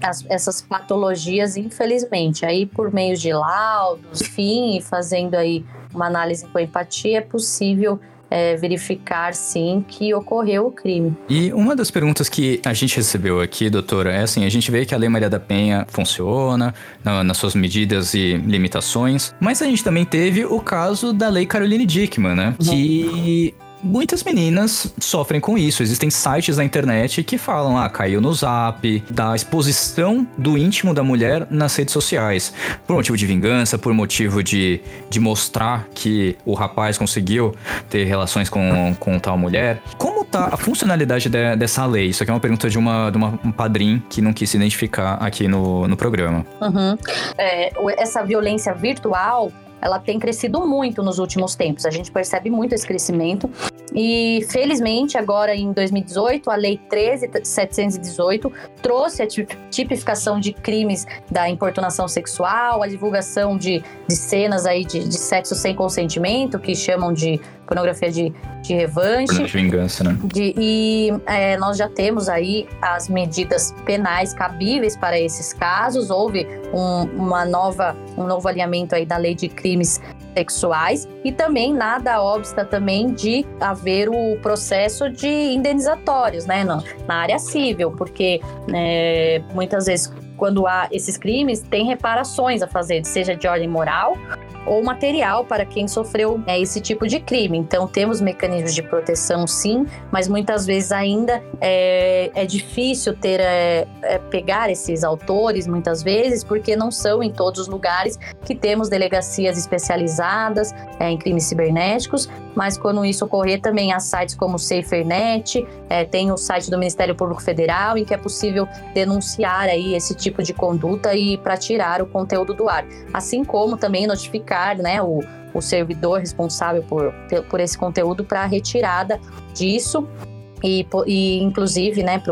as- essas patologias, infelizmente. Aí, por meio de laudos, enfim, e fazendo aí uma análise com empatia, é possível é, verificar, sim, que ocorreu o crime. E uma das perguntas que a gente recebeu aqui, doutora, é assim: a gente vê que a Lei Maria da Penha funciona na- nas suas medidas e limitações, mas a gente também teve o caso da Lei Caroline Dickman, né? Que. Muitas meninas sofrem com isso. Existem sites na internet que falam, ah, caiu no zap, da exposição do íntimo da mulher nas redes sociais. Por motivo de vingança, por motivo de, de mostrar que o rapaz conseguiu ter relações com, com tal mulher. Como tá a funcionalidade de- dessa lei? Isso aqui é uma pergunta de uma, de uma um padrinho que não quis se identificar aqui no, no programa. Uhum. É, essa violência virtual, ela tem crescido muito nos últimos tempos. A gente percebe muito esse crescimento. E, felizmente, agora em 2018, a Lei 13.718 trouxe a tip- tipificação de crimes da importunação sexual, a divulgação de, de cenas aí de, de sexo sem consentimento, que chamam de pornografia de, de revanche. De vingança, né? De- e é, nós já temos aí as medidas penais cabíveis para esses casos. Houve um, uma nova, um novo alinhamento aí da lei de crimes sexuais e também nada obsta também de haver o processo de indenizatórios, né, na, na área civil, porque né, muitas vezes quando há esses crimes, tem reparações a fazer, seja de ordem moral ou material para quem sofreu é, esse tipo de crime. Então, temos mecanismos de proteção, sim, mas muitas vezes ainda é, é difícil ter é, é, pegar esses autores, muitas vezes, porque não são em todos os lugares que temos delegacias especializadas é, em crimes cibernéticos. Mas quando isso ocorrer, também há sites como o SaferNet, é, tem o site do Ministério Público Federal, em que é possível denunciar aí esse tipo de conduta e para tirar o conteúdo do ar, assim como também notificar né, o, o servidor responsável por, por esse conteúdo para retirada disso e, e, inclusive, né,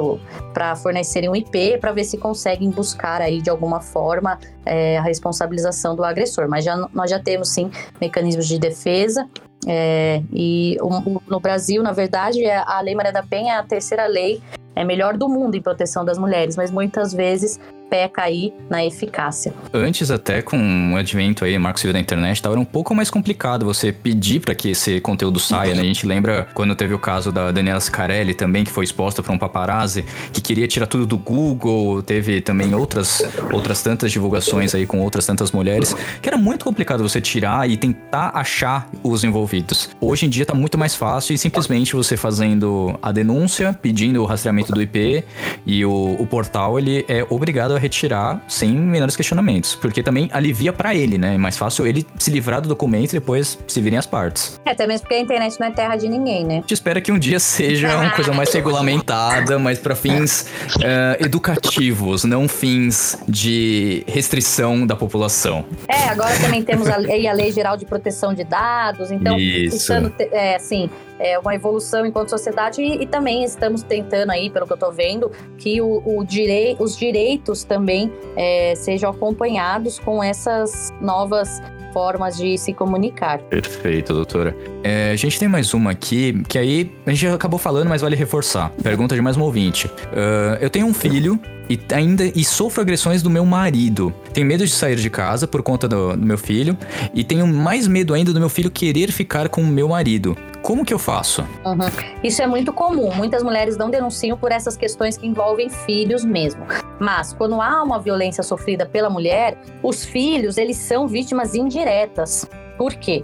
para fornecerem um IP para ver se conseguem buscar aí de alguma forma é, a responsabilização do agressor. Mas já, nós já temos sim mecanismos de defesa. É, e o, no Brasil, na verdade, é, a Lei Maria da Penha é a terceira lei é melhor do mundo em proteção das mulheres, mas muitas vezes peca aí na eficácia. Antes até com o advento aí, Marco Civil da internet, estava um pouco mais complicado você pedir para que esse conteúdo saia, né? A gente lembra quando teve o caso da Daniela Scarelli também, que foi exposta para um paparazzi, que queria tirar tudo do Google, teve também outras, outras tantas divulgações aí com outras tantas mulheres, que era muito complicado você tirar e tentar achar os envolvidos. Hoje em dia tá muito mais fácil e simplesmente você fazendo a denúncia, pedindo o rastreamento do IP e o, o portal, ele é obrigado a retirar sem menores questionamentos, porque também alivia para ele, né? É mais fácil ele se livrar do documento e depois se virem as partes. É, até mesmo porque a internet não é terra de ninguém, né? A gente espera que um dia seja uma coisa mais regulamentada, mas para fins uh, educativos, não fins de restrição da população. É, agora também temos a lei, a lei Geral de Proteção de Dados, então, Isso. é, assim, é uma evolução enquanto sociedade e, e, também estamos tentando aí, pelo que eu estou vendo, que o, o direi os direitos também é, sejam acompanhados com essas novas formas de se comunicar. Perfeito, doutora. É, a gente tem mais uma aqui, que aí a gente acabou falando, mas vale reforçar. Pergunta de mais um ouvinte. Uh, eu tenho um filho e ainda e sofro agressões do meu marido. Tenho medo de sair de casa por conta do, do meu filho e tenho mais medo ainda do meu filho querer ficar com o meu marido. Como que eu faço? Uhum. Isso é muito comum. Muitas mulheres não denunciam por essas questões que envolvem filhos mesmo. Mas quando há uma violência sofrida pela mulher, os filhos eles são vítimas indiretas. Por quê?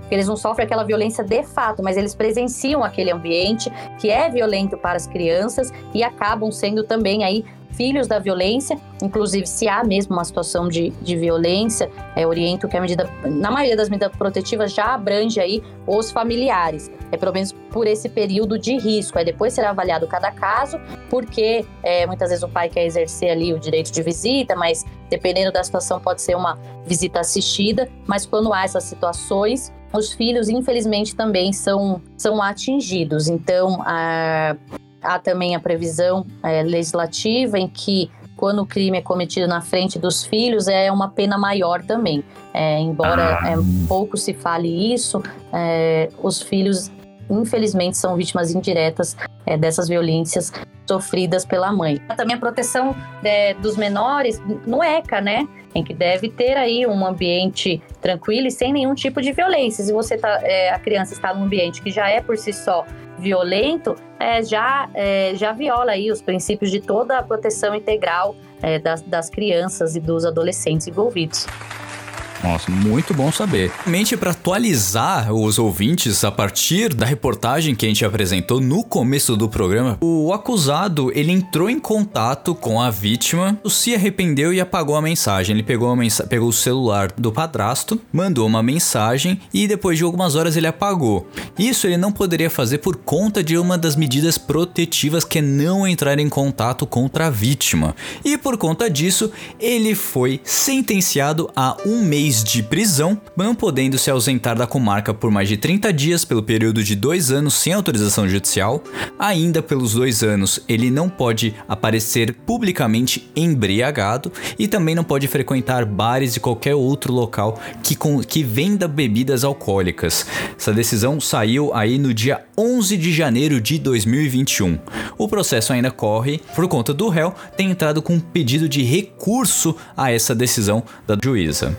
Porque eles não sofrem aquela violência de fato, mas eles presenciam aquele ambiente que é violento para as crianças e acabam sendo também aí filhos da violência, inclusive se há mesmo uma situação de, de violência, é, oriento que a medida, na maioria das medidas protetivas já abrange aí os familiares, é pelo menos por esse período de risco, aí depois será avaliado cada caso, porque é, muitas vezes o pai quer exercer ali o direito de visita, mas dependendo da situação pode ser uma visita assistida, mas quando há essas situações, os filhos, infelizmente, também são, são atingidos. Então, a, Há também a previsão é, legislativa em que quando o crime é cometido na frente dos filhos, é uma pena maior também. É, embora ah. é, pouco se fale isso, é, os filhos, infelizmente, são vítimas indiretas é, dessas violências sofridas pela mãe. Também a proteção é, dos menores no ECA, né? Em que deve ter aí um ambiente tranquilo e sem nenhum tipo de violência. Se você tá, é, a criança está num ambiente que já é por si só violento, é, já, é, já viola aí os princípios de toda a proteção integral é, das, das crianças e dos adolescentes envolvidos. Nossa, muito bom saber. Mente para atualizar os ouvintes a partir da reportagem que a gente apresentou no começo do programa, o acusado ele entrou em contato com a vítima, se arrependeu e apagou a mensagem. Ele pegou, a pegou o celular do padrasto, mandou uma mensagem e depois de algumas horas ele apagou. Isso ele não poderia fazer por conta de uma das medidas protetivas que é não entrar em contato contra a vítima. E por conta disso, ele foi sentenciado a um mês de prisão, não podendo se ausentar da comarca por mais de 30 dias pelo período de dois anos sem autorização judicial. Ainda pelos dois anos, ele não pode aparecer publicamente embriagado e também não pode frequentar bares e qualquer outro local que, com, que venda bebidas alcoólicas. Essa decisão saiu aí no dia 11 de janeiro de 2021. O processo ainda corre por conta do réu ter entrado com um pedido de recurso a essa decisão da juíza.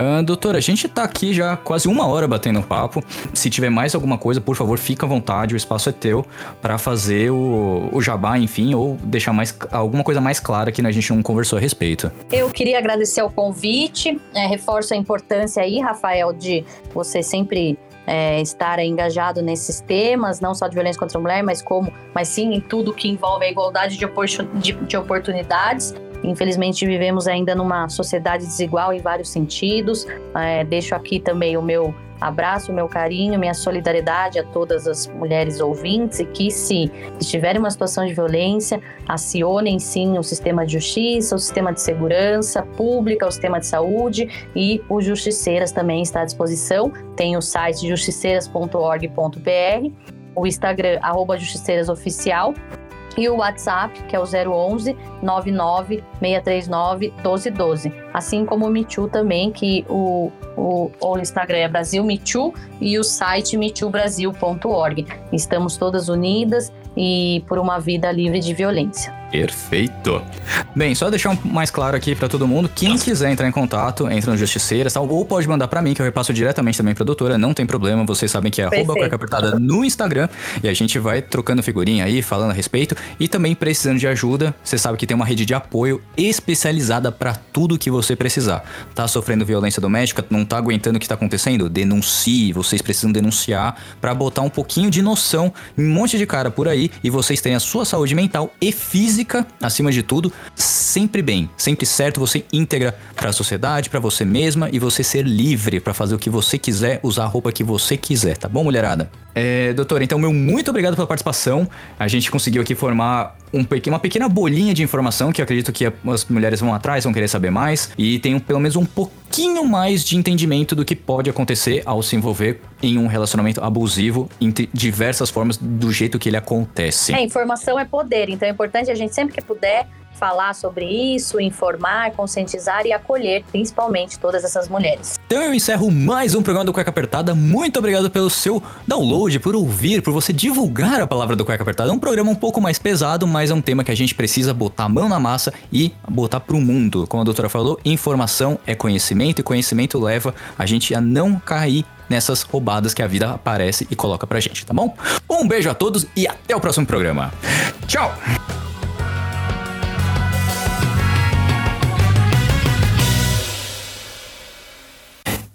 Ah, doutora, a gente tá aqui já quase uma hora batendo papo. Se tiver mais alguma coisa, por favor, fica à vontade, o espaço é teu para fazer o, o jabá, enfim, ou deixar mais alguma coisa mais clara que a gente não conversou a respeito. Eu queria agradecer o convite, é, reforço a importância aí, Rafael, de você sempre é, estar engajado nesses temas, não só de violência contra a mulher, mas como, mas sim em tudo que envolve a igualdade de, de, de oportunidades. Infelizmente, vivemos ainda numa sociedade desigual em vários sentidos. É, deixo aqui também o meu abraço, o meu carinho, minha solidariedade a todas as mulheres ouvintes e que, se estiverem em uma situação de violência, acionem sim o sistema de justiça, o sistema de segurança pública, o sistema de saúde e o Justiceiras também está à disposição. Tem o site justiceiras.org.br, o Instagram, arroba justiceirasoficial e o WhatsApp, que é o 011 99 639 1212. Assim como o Michu também, que o, o, o Instagram é Brasil Michu e o site michubrasil.org. Estamos todas unidas e por uma vida livre de violência. Perfeito. Bem, só deixar um mais claro aqui para todo mundo, quem quiser entrar em contato, entra no Justiceiras, tal, ou pode mandar para mim, que eu repasso diretamente também pra doutora, não tem problema, vocês sabem que é arroba cueca apertada no Instagram, e a gente vai trocando figurinha aí, falando a respeito, e também precisando de ajuda, você sabe que tem uma rede de apoio especializada para tudo que você precisar. Tá sofrendo violência doméstica, não tá aguentando o que tá acontecendo? Denuncie, vocês precisam denunciar para botar um pouquinho de noção em um monte de cara por aí e vocês terem a sua saúde mental e física, acima de tudo, sempre bem, sempre certo, você íntegra para a sociedade, para você mesma e você ser livre para fazer o que você quiser, usar a roupa que você quiser, tá bom, mulherada? É, doutora, então, meu muito obrigado pela participação. A gente conseguiu aqui formar um, uma pequena bolinha de informação que eu acredito que as mulheres vão atrás, vão querer saber mais e tem pelo menos um pouquinho mais de entendimento do que pode acontecer ao se envolver em um relacionamento abusivo em diversas formas do jeito que ele acontece. É, informação é poder, então é importante a gente sempre que puder falar sobre isso, informar, conscientizar e acolher, principalmente todas essas mulheres. Então eu encerro mais um programa do Cueca Apertada. Muito obrigado pelo seu download, por ouvir, por você divulgar a palavra do Cueca Apertada. É um programa um pouco mais pesado, mas é um tema que a gente precisa botar a mão na massa e botar pro mundo. Como a doutora falou, informação é conhecimento e conhecimento leva a gente a não cair nessas roubadas que a vida aparece e coloca pra gente, tá bom? Um beijo a todos e até o próximo programa. Tchau!